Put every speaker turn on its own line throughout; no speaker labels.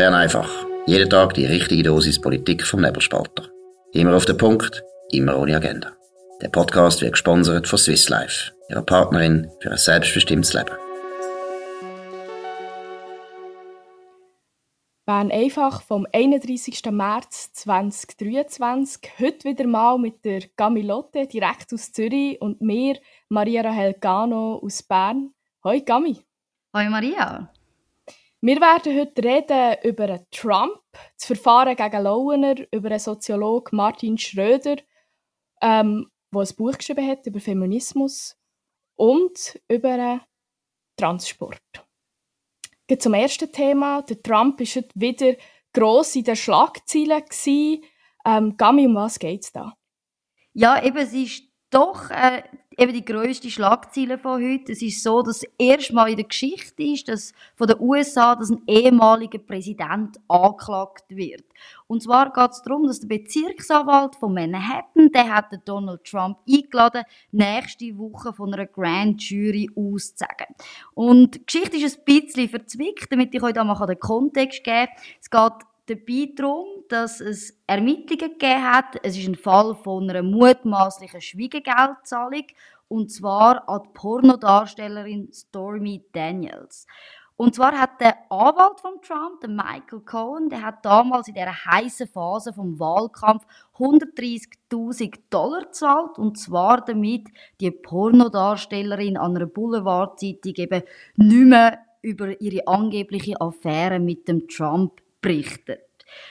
Bern einfach. Jeden Tag die richtige Dosis Politik vom Nebelspalter. Immer auf den Punkt, immer ohne Agenda. Der Podcast wird gesponsert von Swiss Life, ihrer Partnerin für ein selbstbestimmtes Leben.
Bern einfach vom 31. März 2023. Heute wieder mal mit der Gamilotte direkt aus Zürich und mir, Maria Rahel Gano aus Bern. Hoi Gami.
Hoi Maria.
Wir werden heute reden über Trump, das Verfahren gegen Launer, über den Soziologen Martin Schröder, ähm, der ein Buch geschrieben hat über Feminismus und über Transsport. Geht zum ersten Thema. Der Trump war heute wieder gross in den Schlagzeilen. Ähm, Gami, um was geht es da?
Ja, eben, es ist doch äh, eben die grösste Schlagzeile von heute. Es ist so, dass erstmal in der Geschichte ist, dass von den USA, dass ein ehemaliger Präsident angeklagt wird. Und zwar geht es darum, dass der Bezirksanwalt von Manhattan, der hat Donald Trump eingeladen, nächste Woche von einer Grand Jury auszusagen. Und die Geschichte ist ein bisschen verzwickt, damit ich euch da mal den Kontext geben kann. Es geht dabei darum, dass es Ermittlungen gegeben hat. Es ist ein Fall von einer mutmaßlichen Schwiegergeldzahlung und zwar an die Pornodarstellerin Stormy Daniels. Und zwar hat der Anwalt von Trump, der Michael Cohen, der hat damals in dieser heißen Phase vom Wahlkampf 130.000 Dollar gezahlt und zwar damit die Pornodarstellerin an einer Boulevardzeitung eben nicht mehr über ihre angebliche Affäre mit dem Trump berichtet.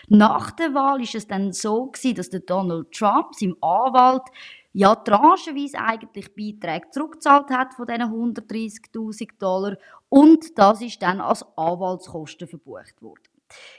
Nach der Wahl ist es dann so gewesen, dass der Donald Trump seinem Anwalt ja tranchenweise eigentlich Beiträge zurückgezahlt hat von diesen 130.000 Dollar und das ist dann als Anwaltskosten verbucht worden.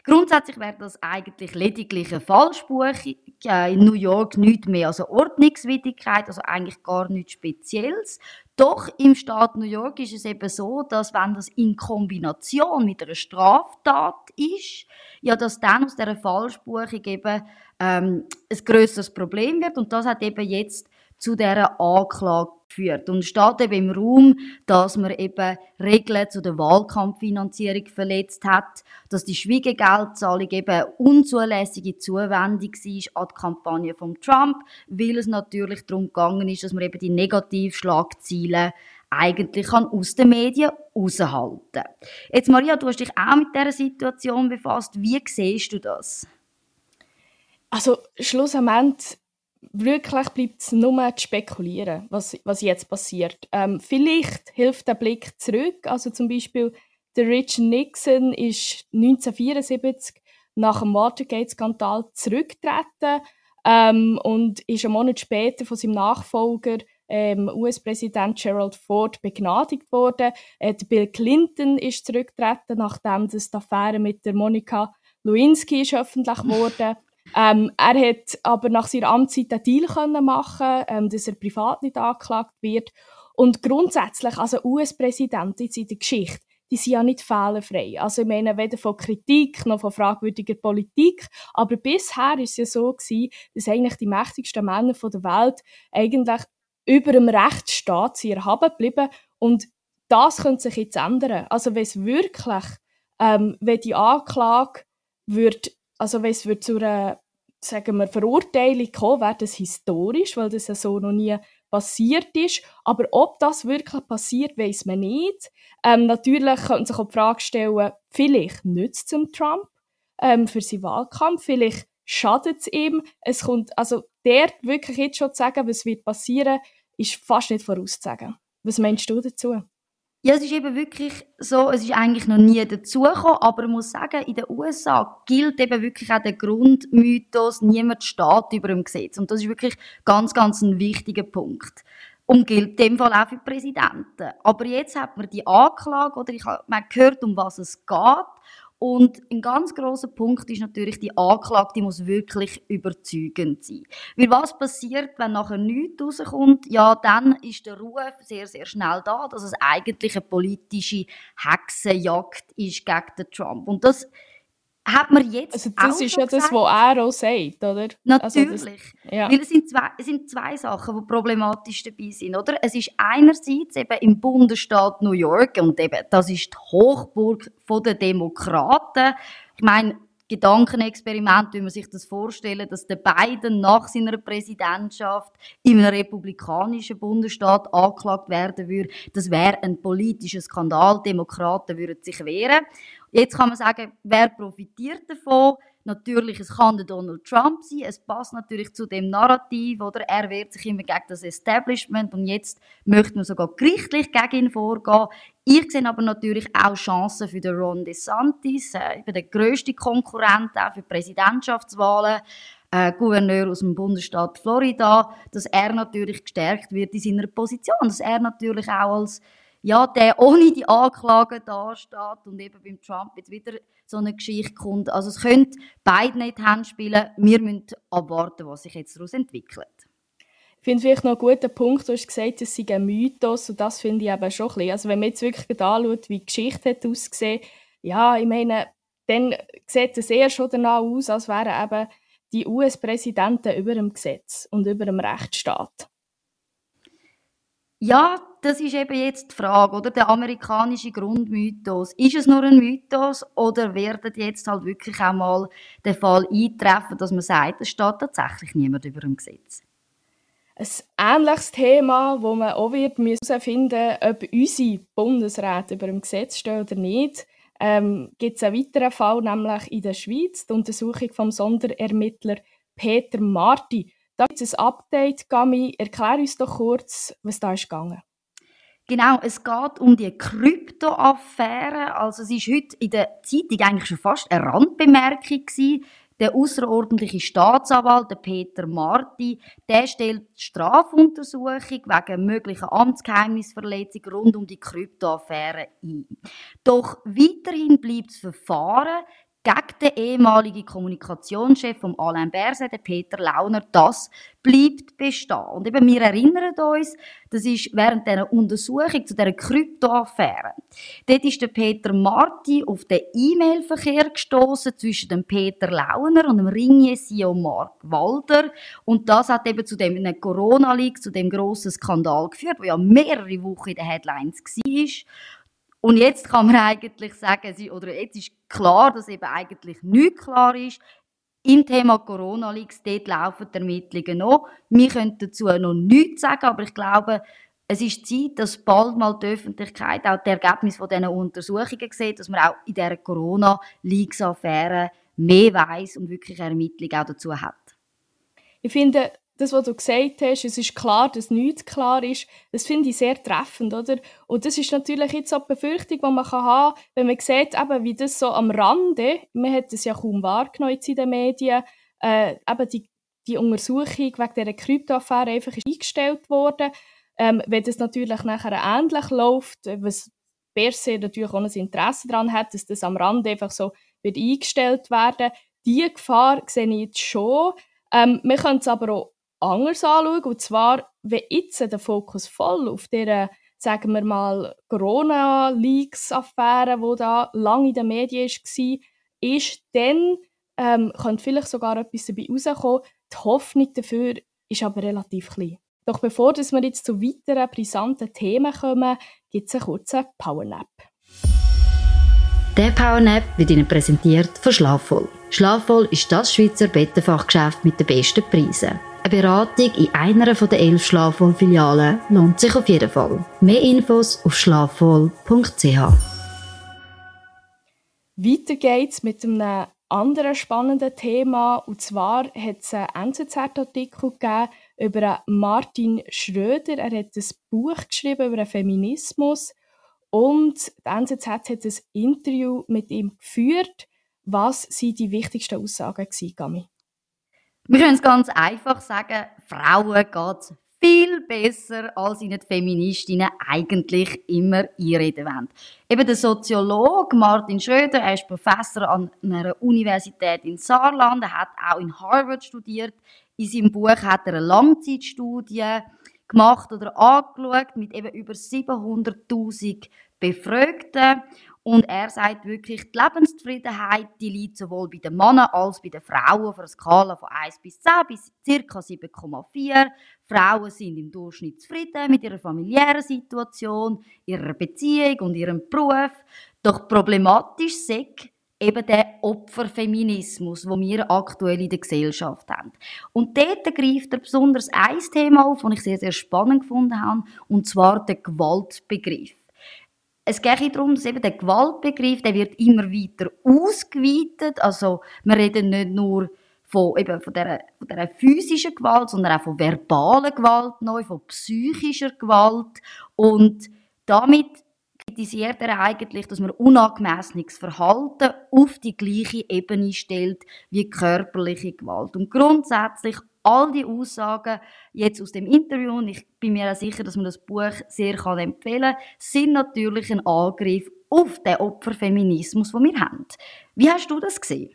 Grundsätzlich wäre das eigentlich lediglich eine Falschbuchung in New York nicht mehr. Als eine Ordnungswidrigkeit, also eigentlich gar nichts Spezielles. Doch im Staat New York ist es eben so, dass wenn das in Kombination mit einer Straftat ist, ja, dass dann aus dieser Falschbuchung eben ähm, ein grösseres Problem wird. Und das hat eben jetzt zu dieser Anklage geführt. Und steht eben im Raum, dass man eben Regeln zu der Wahlkampffinanzierung verletzt hat, dass die Schwiegergeldzahlung eben unzulässige Zuwendung war an die Kampagne von Trump, weil es natürlich darum gegangen ist, dass man eben die Negativschlagziele eigentlich kann aus den Medien raushalten. Jetzt Maria, du hast dich auch mit dieser Situation befasst. Wie siehst du das?
Also schlussendlich wirklich bleibt es nur zu spekulieren, was, was jetzt passiert. Ähm, vielleicht hilft der Blick zurück. Also zum Beispiel der Richard Nixon ist 1974 nach dem Watergate-Skandal zurückgetreten ähm, und ist einen Monat später von seinem Nachfolger ähm, US-Präsident Gerald Ford begnadigt worden. Äh, Bill Clinton ist zurückgetreten, nachdem das die Affäre mit der Monika Lewinsky ist öffentlich wurde. Ähm, er hat aber nach seiner Amtszeit einen Deal können machen, ähm, dass er privat nicht angeklagt wird. Und grundsätzlich, also US-Präsidenten in der Geschichte, die sind ja nicht fehlerfrei. Also ich meine, weder von Kritik noch von fragwürdiger Politik. Aber bisher ist es ja so gewesen, dass eigentlich die mächtigsten Männer der Welt eigentlich über dem Rechtsstaat sind erhaben geblieben. Und das könnte sich jetzt ändern. Also wenn es wirklich, ähm, wenn die Anklage wird also wenn es zu einer sagen wir, Verurteilung kommen, wäre das historisch, weil das ja so noch nie passiert ist. Aber ob das wirklich passiert, weiß man nicht. Ähm, natürlich könnte sich auch die Frage stellen, vielleicht nützt es Trump ähm, für seinen Wahlkampf, vielleicht schadet es ihm. Es kommt, also der wirklich jetzt schon zu sagen, was wird passieren, ist fast nicht vorauszusagen. Was meinst du dazu?
Ja, es ist eben wirklich so, es ist eigentlich noch nie dazugekommen, aber man muss sagen, in den USA gilt eben wirklich auch der Grundmythos, niemand steht über dem Gesetz. Und das ist wirklich ganz, ganz ein wichtiger Punkt. Und gilt in dem Fall auch für die Präsidenten. Aber jetzt hat man die Anklage, oder ich habe, man gehört, um was es geht. Und ein ganz großer Punkt ist natürlich, die Anklage die muss wirklich überzeugend sein. Weil was passiert, wenn nachher nichts rauskommt? Ja, dann ist der Ruf sehr, sehr schnell da, dass es eigentlich eine politische Hexenjagd ist gegen den Trump. Und das hat man jetzt
Also das
auch
ist
schon
ja das,
gesagt.
was er auch sagt, oder? Also das,
Natürlich.
ja.
Weil es sind, zwei, es sind zwei Sachen, die problematisch dabei sind, oder? Es ist einerseits eben im Bundesstaat New York und eben, das ist die Hochburg der Demokraten. Ich meine, Gedankenexperiment, wie man sich das vorstellen, dass der Biden nach seiner Präsidentschaft in einem republikanischen Bundesstaat angeklagt werden würde, das wäre ein politischer Skandal. Demokraten würden sich wehren. Jetzt kann man sagen, wer profitiert davon? Natürlich, es kann der Donald Trump sein. Es passt natürlich zu dem Narrativ, oder? Er wehrt sich immer gegen das Establishment und jetzt möchte man sogar gerichtlich gegen ihn vorgehen. Ich sehe aber natürlich auch Chancen für den Ron DeSantis, äh, der grösste Konkurrent auch für Präsidentschaftswahlen, äh, Gouverneur aus dem Bundesstaat Florida, dass er natürlich gestärkt wird in seiner Position, dass er natürlich auch als ja, der ohne die Anklagen dasteht und eben beim Trump jetzt wieder so eine Geschichte kommt. Also es könnte beide nicht spielen. Wir müssen abwarten, was sich jetzt daraus entwickelt.
Ich finde vielleicht noch einen guten Punkt, du hast gesagt, es sei ein Mythos und das finde ich eben schon ein bisschen. Also wenn man jetzt wirklich anschaut, wie die Geschichte hat ausgesehen, ja, ich meine, dann sieht es eher schon danach aus, als wären eben die US-Präsidenten über dem Gesetz und über dem Rechtsstaat.
Ja, das ist eben jetzt die Frage, oder? Der amerikanische Grundmythos. Ist es nur ein Mythos oder wird jetzt halt wirklich auch mal der Fall eintreffen, dass man sagt, es steht tatsächlich niemand über dem Gesetz?
Ein ähnliches Thema, wo man auch wird herausfinden ob unsere Bundesräte über dem Gesetz stehen oder nicht, ähm, gibt es einen weiteren Fall, nämlich in der Schweiz, die Untersuchung vom Sonderermittler Peter Marti. Da gibt es ein Update, Gami. Erklär uns doch kurz, was da ist gegangen.
Genau, es geht um die Kryptoaffäre. Also es ist heute in der Zeitung eigentlich schon fast eine Randbemerkung gewesen. Der außerordentliche Staatsanwalt, Peter Marti, der stellt Strafuntersuchung wegen möglicher Amtsgeheimnisverletzung rund um die Kryptoaffäre ein. Doch weiterhin bleibt das Verfahren gegen den ehemaligen Kommunikationschef von Alain Berset, den Peter Launer, das bleibt bestehen. Und eben, wir erinnern uns, das ist während dieser Untersuchung zu dieser Kryptoaffäre. Dort ist der Peter Marti auf den E-Mail-Verkehr gestoßen zwischen dem Peter Launer und dem Ringier-CEO Mark Walder. Und das hat eben zu dem Corona-Leak, zu dem grossen Skandal geführt, der ja mehrere Wochen in den Headlines war. Und jetzt kann man eigentlich sagen, oder jetzt ist klar, dass eben eigentlich nicht klar ist. Im Thema Corona-Leaks, dort laufen die Ermittlungen noch. Wir können dazu noch nichts sagen, aber ich glaube, es ist Zeit, dass bald mal die Öffentlichkeit auch die Ergebnisse von diesen Untersuchungen sieht, dass man auch in dieser Corona-Leaks-Affäre mehr weiß und wirklich Ermittlungen auch dazu hat.
Ich finde, das, was du gesagt hast, es ist klar, dass nichts klar ist, das finde ich sehr treffend, oder? Und das ist natürlich jetzt auch die Befürchtung, die man haben kann, wenn man sieht, eben, wie das so am Rande, man hat es ja kaum wahrgenommen in den Medien, äh, eben die, die Untersuchung wegen dieser Kryptoaffäre einfach ist eingestellt worden. Ähm, wenn das natürlich nachher ähnlich läuft, was per natürlich auch ein Interesse daran hat, dass das am Rande einfach so wird eingestellt werden, diese Gefahr sehe ich jetzt schon. Ähm, wir können es aber auch anders anschauen. Und zwar, wenn jetzt der Fokus voll auf dieser, sagen wir mal, Corona-Leaks-Affäre, die da lange in den Medien war, ist, dann ähm, könnte vielleicht sogar etwas dabei rauskommen. Die Hoffnung dafür ist aber relativ klein. Doch bevor wir jetzt zu weiteren brisanten Themen kommen, gibt es einen kurzen Powernap.
Der Powernap wird Ihnen präsentiert von Schlafvoll. Schlafvoll ist das Schweizer Bettenfachgeschäft mit den besten Preisen. Eine Beratung in einer der elf Schlafvoll-Filialen lohnt sich auf jeden Fall. Mehr Infos auf schlafvoll.ch.
Weiter geht's mit einem anderen spannenden Thema. Und zwar hat es einen NZZ-Artikel gegeben über Martin Schröder. Er hat ein Buch geschrieben über Feminismus. Und die NZZ hat ein Interview mit ihm geführt. Was waren die wichtigsten Aussagen, Gami?
Wir können es ganz einfach sagen, Frauen geht viel besser, als ihnen die Feministinnen eigentlich immer einreden wollen. Eben der Soziologe Martin Schröder, er ist Professor an einer Universität in Saarland, er hat auch in Harvard studiert. In seinem Buch hat er eine Langzeitstudie gemacht oder angeschaut mit eben über 700.000 Befragten. Und er sagt wirklich, die Lebenszufriedenheit, die liegt sowohl bei den Männern als bei den Frauen auf einer Skala von 1 bis 10 bis ca. 7,4. Frauen sind im Durchschnitt zufrieden mit ihrer familiären Situation, ihrer Beziehung und ihrem Beruf. Doch problematisch ist eben der Opferfeminismus, wo wir aktuell in der Gesellschaft haben. Und dort greift er besonders ein Thema auf, das ich sehr, sehr spannend gefunden habe, und zwar der Gewaltbegriff. Es geht darum, dass eben der Gewaltbegriff, der wird immer weiter ausgeweitet. Also, wir reden nicht nur von, eben von, dieser, von dieser physischen Gewalt, sondern auch von verbaler Gewalt neu, von psychischer Gewalt. Und damit kritisiert er eigentlich, dass man unangemessenes Verhalten auf die gleiche Ebene stellt wie körperliche Gewalt. Und grundsätzlich all die Aussagen jetzt aus dem Interview, und ich bin mir auch sicher, dass man das Buch sehr kann empfehlen kann, sind natürlich ein Angriff auf den Opferfeminismus, den wir haben. Wie hast du das gesehen?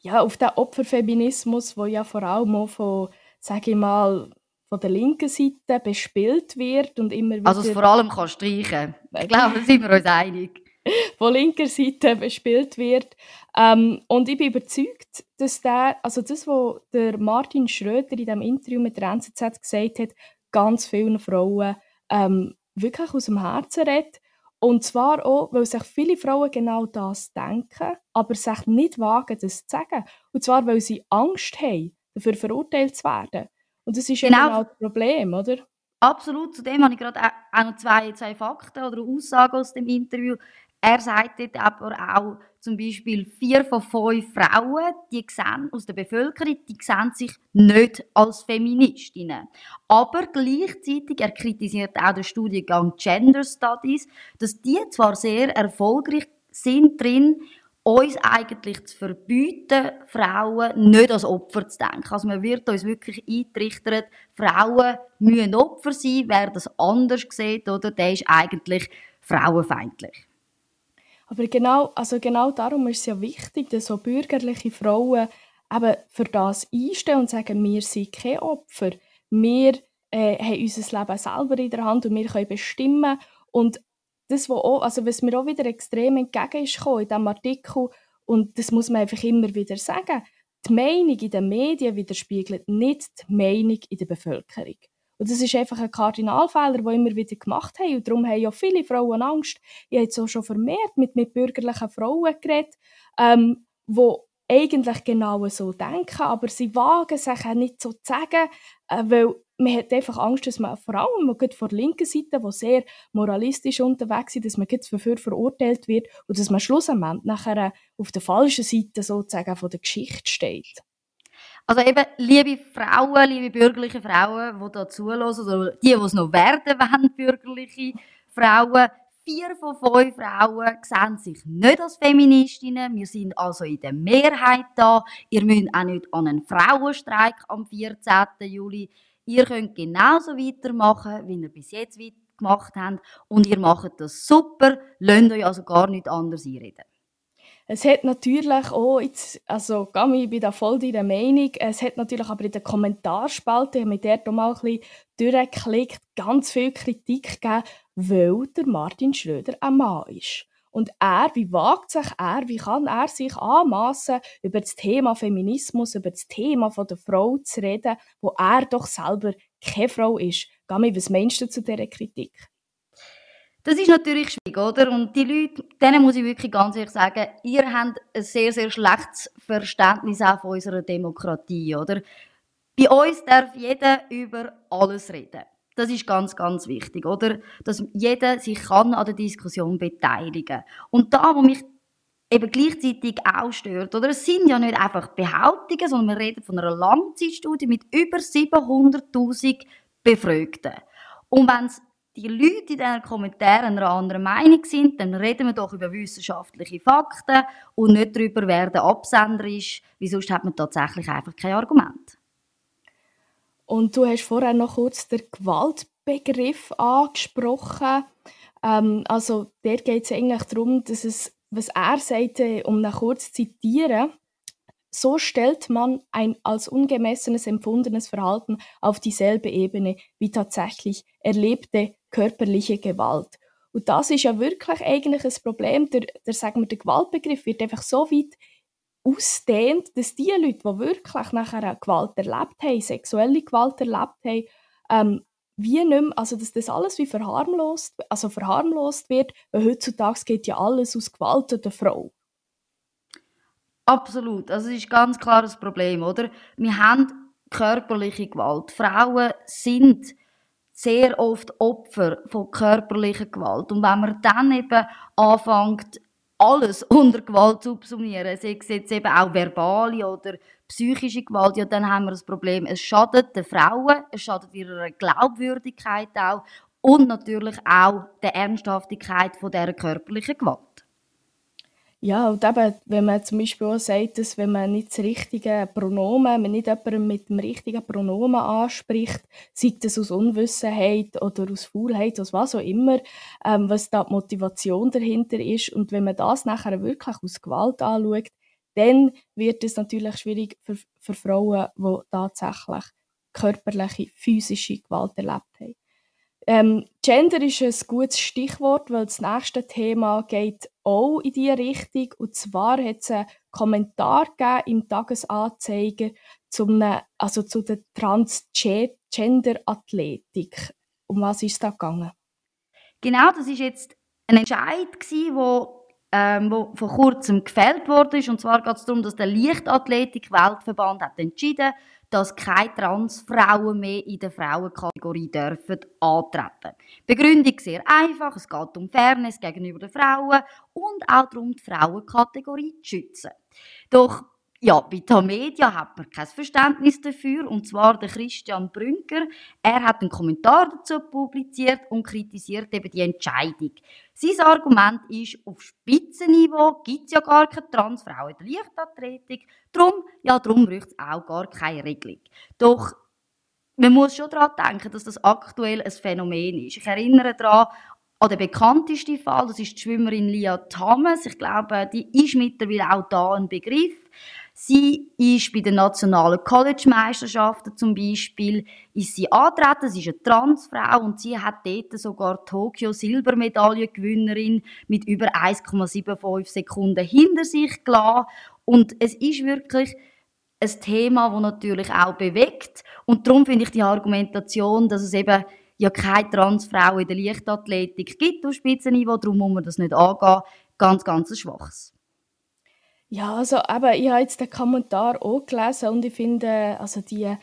Ja, auf den Opferfeminismus, wo ja vor allem auch von, sage ich mal, von der linken Seite bespielt wird und immer
wieder... Also vor allem kann streichen. Ich glaube, da sind wir uns einig.
von linker Seite bespielt wird. Ähm, und ich bin überzeugt, dass der, also das, was der Martin Schröder in dem Interview mit der NZZ gesagt hat, ganz vielen Frauen ähm, wirklich aus dem Herzen redet. Und zwar auch, weil sich viele Frauen genau das denken, aber sich nicht wagen, das zu sagen. Und zwar, weil sie Angst haben, dafür verurteilt zu werden. Und das ist genau, ja genau das Problem, oder?
Absolut. Zudem habe ich gerade auch noch zwei, zwei Fakten oder Aussagen aus dem Interview. Er sagt dort aber auch zum Beispiel, vier von fünf Frauen, die sehen, aus der Bevölkerung, die sehen sich nicht als Feministinnen. Aber gleichzeitig, er kritisiert auch den Studiengang Gender Studies, dass die zwar sehr erfolgreich sind drin, uns eigentlich zu verbieten, Frauen nicht als Opfer zu denken. Also man wird uns wirklich eintrichtert, Frauen müssen Opfer sein, wer das anders sieht, oder, der ist eigentlich frauenfeindlich.
Aber genau, also genau darum ist es ja wichtig, dass so bürgerliche Frauen eben für das einstehen und sagen, wir sind kein Opfer. Wir äh, haben unser Leben selber in der Hand und wir können bestimmen. Und das, was, auch, also was mir auch wieder extrem entgegen ist in diesem Artikel, und das muss man einfach immer wieder sagen, die Meinung in den Medien widerspiegelt nicht die Meinung in der Bevölkerung. Und das ist einfach ein Kardinalfehler, den immer wieder gemacht haben. Und darum haben ja viele Frauen Angst. Ich habe jetzt auch schon vermehrt mit, mit bürgerlichen Frauen geredet, ähm, die eigentlich genau so denken, aber sie wagen sich auch nicht so zu sagen, äh, weil man hat einfach Angst, dass man vor allem man von der linken Seite, die sehr moralistisch unterwegs ist, dass man dafür verurteilt wird und dass man schlussendlich nachher auf der falschen Seite sozusagen von der Geschichte steht.
Also eben, liebe Frauen, liebe bürgerliche Frauen, die da zulassen, oder die, die es noch werden wollen, bürgerliche Frauen, vier von fünf Frauen sehen sich nicht als Feministinnen. Wir sind also in der Mehrheit da. Ihr müsst auch nicht an einen Frauenstreik am 14. Juli. Ihr könnt genauso weitermachen, wie ihr bis jetzt gemacht habt. Und ihr macht das super. Lasst euch also gar nicht anders einreden.
Es hat natürlich auch, jetzt, also Gami, ich bin da voll deiner Meinung, es hat natürlich aber in der Kommentarspalte, mich dort mal ein bisschen durchgeklickt, ganz viel Kritik gegeben, weil der Martin Schröder ein Mann ist. Und er, wie wagt sich er, wie kann er sich anmaßen, über das Thema Feminismus, über das Thema von der Frau zu reden, wo er doch selber keine Frau ist? Gami, was meinst du zu dieser Kritik?
Das ist natürlich schwierig, oder? Und die Leute, denen muss ich wirklich ganz ehrlich sagen, ihr habt ein sehr, sehr schlechtes Verständnis auch von unserer Demokratie, oder? Bei uns darf jeder über alles reden. Das ist ganz, ganz wichtig, oder? Dass jeder sich kann an der Diskussion beteiligen. Und da, wo mich eben gleichzeitig auch stört, oder? Es sind ja nicht einfach Behauptungen, sondern wir reden von einer Langzeitstudie mit über 700.000 Befragten. Und wenn es die Leute in diesen Kommentaren einer anderen Meinung sind, dann reden wir doch über wissenschaftliche Fakten und nicht darüber, wer der Absender ist, weil sonst hat man tatsächlich einfach kein Argument.
Und du hast vorher noch kurz den Gewaltbegriff angesprochen. Ähm, also der geht es eigentlich darum, dass es, was er sagte, um ihn kurz zu zitieren, so stellt man ein als ungemessenes empfundenes Verhalten auf dieselbe Ebene wie tatsächlich erlebte körperliche Gewalt. Und das ist ja wirklich eigentlich ein Problem. Der, der, sagen wir, der Gewaltbegriff wird einfach so weit ausdehnt, dass die Leute, die wirklich nachher Gewalt erlebt haben, sexuelle Gewalt erlebt haben, ähm, wie nicht mehr, also dass das alles wie verharmlost, also verharmlost wird, weil heutzutage geht ja alles aus Gewalt an der Frau.
Absolut, also es ist ganz klar das Problem, oder? Wir haben körperliche Gewalt. Frauen sind sehr oft Opfer von körperlicher Gewalt. Und wenn man dann eben anfängt, alles unter Gewalt zu subsumieren, sei es jetzt eben auch verbale oder psychische Gewalt, ja, dann haben wir das Problem, es schadet den Frauen, es schadet ihrer Glaubwürdigkeit auch und natürlich auch der Ernsthaftigkeit von dieser körperlichen Gewalt.
Ja, und eben, wenn man zum Beispiel auch sagt, dass wenn man nicht das richtige Pronomen, man nicht jemanden mit dem richtigen Pronomen anspricht, sei das aus Unwissenheit oder aus Faulheit, aus was auch immer, ähm, was da die Motivation dahinter ist. Und wenn man das nachher wirklich aus Gewalt anschaut, dann wird es natürlich schwierig für, für Frauen, die tatsächlich körperliche, physische Gewalt erlebt haben. Ähm, Gender ist ein gutes Stichwort, weil das nächste Thema geht auch in diese Richtung. Und zwar hat es einen Kommentar im Tagesanzeiger zum, also zu der Transgender-Athletik. Um was ist da gegangen?
Genau, das ist jetzt ein Entscheid, wo ähm, wo vor kurzem gefällt wurde. Und zwar geht es darum, dass der Leichtathletik-Weltverband hat entschieden, dass keine Transfrauen mehr in der Frauenkategorie dürfen antreten. Begründung sehr einfach. Es geht um Fairness gegenüber den Frauen und auch darum, die Frauenkategorie zu schützen. Doch ja, bei Tamedia hat man kein Verständnis dafür, und zwar der Christian Brünker. Er hat einen Kommentar dazu publiziert und kritisiert eben die Entscheidung. Sein Argument ist, auf Spitzenniveau gibt es ja gar keine Transfrau in der Leichtathletik, darum, ja, darum braucht es auch gar keine Regelung. Doch man muss schon daran denken, dass das aktuell ein Phänomen ist. Ich erinnere daran, an den bekanntesten Fall, das ist die Schwimmerin Lia Thomas. Ich glaube, die ist mittlerweile auch da ein Begriff. Sie ist bei den nationalen College-Meisterschaften zum Beispiel ist sie antreten. Sie ist eine Transfrau und sie hat dort sogar Tokio Silbermedaillengewinnerin mit über 1,75 Sekunden hinter sich gelassen. Und es ist wirklich ein Thema, das natürlich auch bewegt. Und darum finde ich die Argumentation, dass es eben ja keine Transfrau in der Leichtathletik gibt auf Spitzenniveau, darum muss man das nicht angehen, ganz, ganz schwaches.
Ja, also eben, ich habe jetzt den Kommentar auch gelesen und ich finde, also die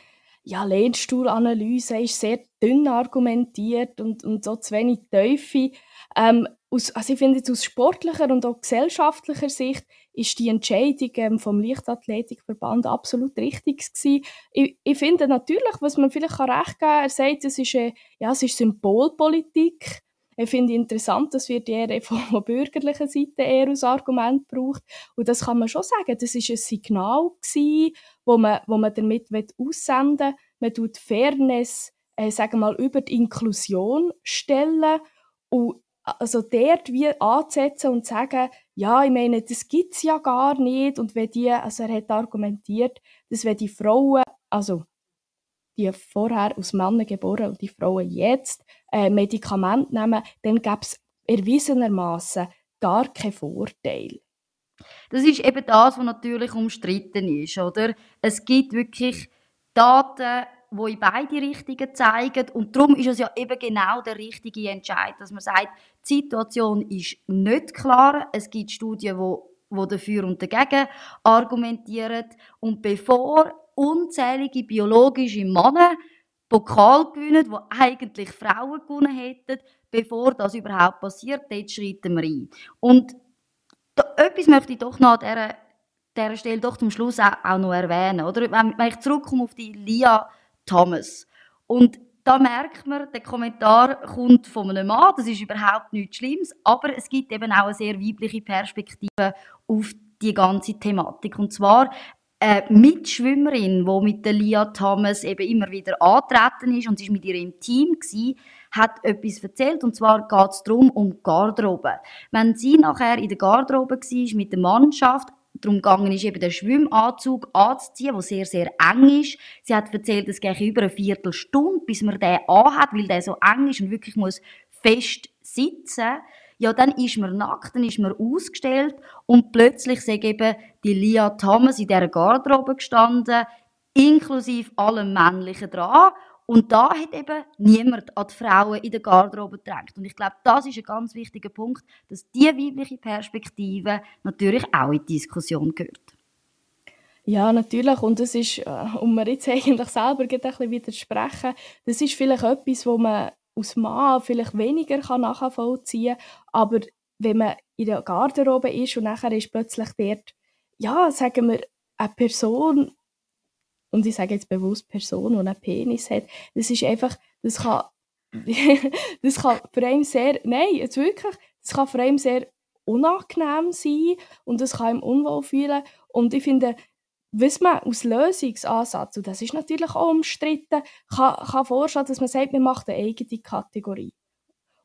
ja, Lehnstuhlanalyse ist sehr dünn argumentiert und, und so zu wenig Tiefe. Ähm, also ich finde jetzt aus sportlicher und auch gesellschaftlicher Sicht ist die Entscheidung ähm, vom Leichtathletikverband absolut richtig gewesen. Ich, ich finde natürlich, was man vielleicht kann recht geben, er sagt, es ist, äh, ja, es ist Symbolpolitik. Ich finde interessant, dass wir die von der bürgerlichen Seite eher als Argument braucht. Und das kann man schon sagen. Das ist ein Signal gewesen, wo man, wo man damit aussenden will. Man tut Fairness, äh, sagen wir mal, über die Inklusion stellen und also dort wie anzusetzen und sagen, ja, ich meine, das gibt es ja gar nicht. Und wenn die, also er hat argumentiert, dass wenn die Frauen, also die vorher aus Männern geboren und die Frauen jetzt äh, Medikamente nehmen, dann gäbe es erwiesenermaßen gar keinen Vorteil.
Das ist eben das, was natürlich umstritten ist, oder? Es gibt wirklich Daten, die in beide Richtungen zeigen und darum ist es ja eben genau der richtige Entscheid, dass man sagt, die Situation ist nicht klar, es gibt Studien, die wo dafür und dagegen argumentieren und bevor unzählige biologische Männer Pokal gewinnen, die eigentlich Frauen gewonnen hätten, bevor das überhaupt passiert. Dort schreiten wir ein. Und da, etwas möchte ich doch noch an dieser, dieser Stelle doch zum Schluss auch, auch noch erwähnen. Oder? Wenn, wenn ich zurückkomme auf die Lia Thomas. Und da merkt man, der Kommentar kommt von einem Mann, das ist überhaupt nichts Schlimmes, aber es gibt eben auch eine sehr weibliche Perspektive auf die ganze Thematik. Und zwar eine Mitschwimmerin, die mit der Lia Thomas eben immer wieder antreten ist und sie ist mit ihr im Team gewesen, hat etwas erzählt und zwar geht es darum um Garderobe. Wenn sie nachher in der Garderobe war mit der Mannschaft, darum gegangen ist, eben den Schwimmanzug anzuziehen, der sehr, sehr eng ist. Sie hat erzählt, es geht über eine Viertelstunde, bis man den anhat, weil der so eng ist und wirklich muss fest sitzen, ja, dann ist man nackt, dann ist man ausgestellt und plötzlich sagt eben die Lia Thomas in dieser Garderobe gestanden, inklusive allem Männlichen dran. Und da hat eben niemand an die Frauen in der Garderobe gedrängt. Und ich glaube, das ist ein ganz wichtiger Punkt, dass diese weibliche Perspektive natürlich auch in die Diskussion gehört.
Ja, natürlich. Und das ist, äh, um mir jetzt eigentlich selber ein bisschen widersprechen, das ist vielleicht etwas, wo man aus Mann vielleicht weniger kann nachvollziehen kann. Aber wenn man in der Garderobe ist und nachher ist plötzlich dort, ja, sagen wir, eine Person, und ich sage jetzt bewusst Person, die einen Penis hat, das ist einfach, das kann, das kann für einen sehr, nein, jetzt wirklich, das kann für einen sehr unangenehm sein und das kann ihm unwohl fühlen. Und ich finde, was man aus Lösungsansatz, und das ist natürlich auch umstritten, kann, kann vorstellen, dass man sagt, man macht eine eigene Kategorie.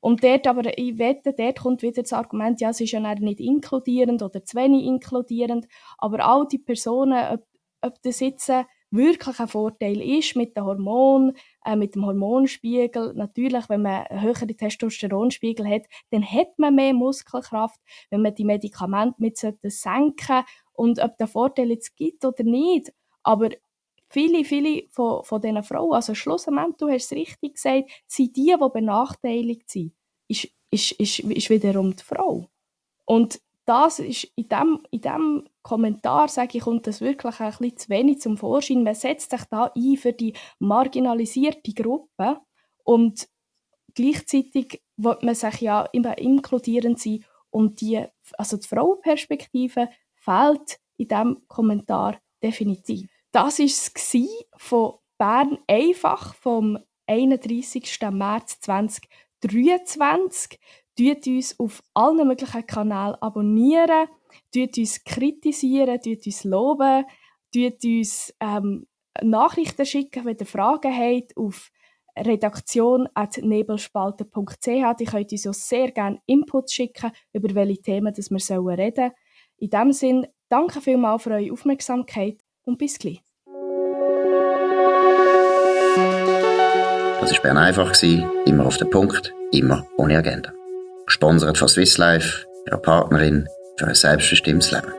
Und dort aber, ich wette, dort kommt wieder das Argument, ja, es ist ja nicht inkludierend oder zu wenig inkludierend, aber all die Personen, ob, ob das jetzt wirklich ein Vorteil ist mit dem Hormon, äh, mit dem Hormonspiegel. Natürlich, wenn man einen höheren Testosteronspiegel hat, dann hat man mehr Muskelkraft. Wenn man die Medikamente mit senken und ob der Vorteil jetzt gibt oder nicht. Aber viele, viele von, von diesen Frauen, also schlussendlich, du hast es richtig gesagt, sind die, die benachteiligt sind, ist, ist, ist, ist wiederum die Frau. Und das ist in dem, in dem Kommentar, sage ich, kommt das wirklich ein bisschen zu wenig zum Vorschein. Man setzt sich da ein für die marginalisierte Gruppe und gleichzeitig wird man sich ja immer inkludierend sein und die, also die Frauenperspektive fehlt in diesem Kommentar definitiv. Das war es von Bern einfach vom 31. März 2023. Tut uns auf allen möglichen Kanälen abonnieren, tut uns kritisieren, tut uns loben, tut uns ähm, Nachrichten schicken, wenn ihr Fragen habt, auf redaktion.nebelspalter.ch. Ihr könnt uns auch sehr gerne Input schicken, über welche Themen wir reden sollen. In diesem Sinne, danke vielmals für eure Aufmerksamkeit und bis gleich.
Das war Bern einfach, immer auf den Punkt, immer ohne Agenda. Gesponsert von Swiss Life, ihrer Partnerin für ein selbstbestimmtes Leben.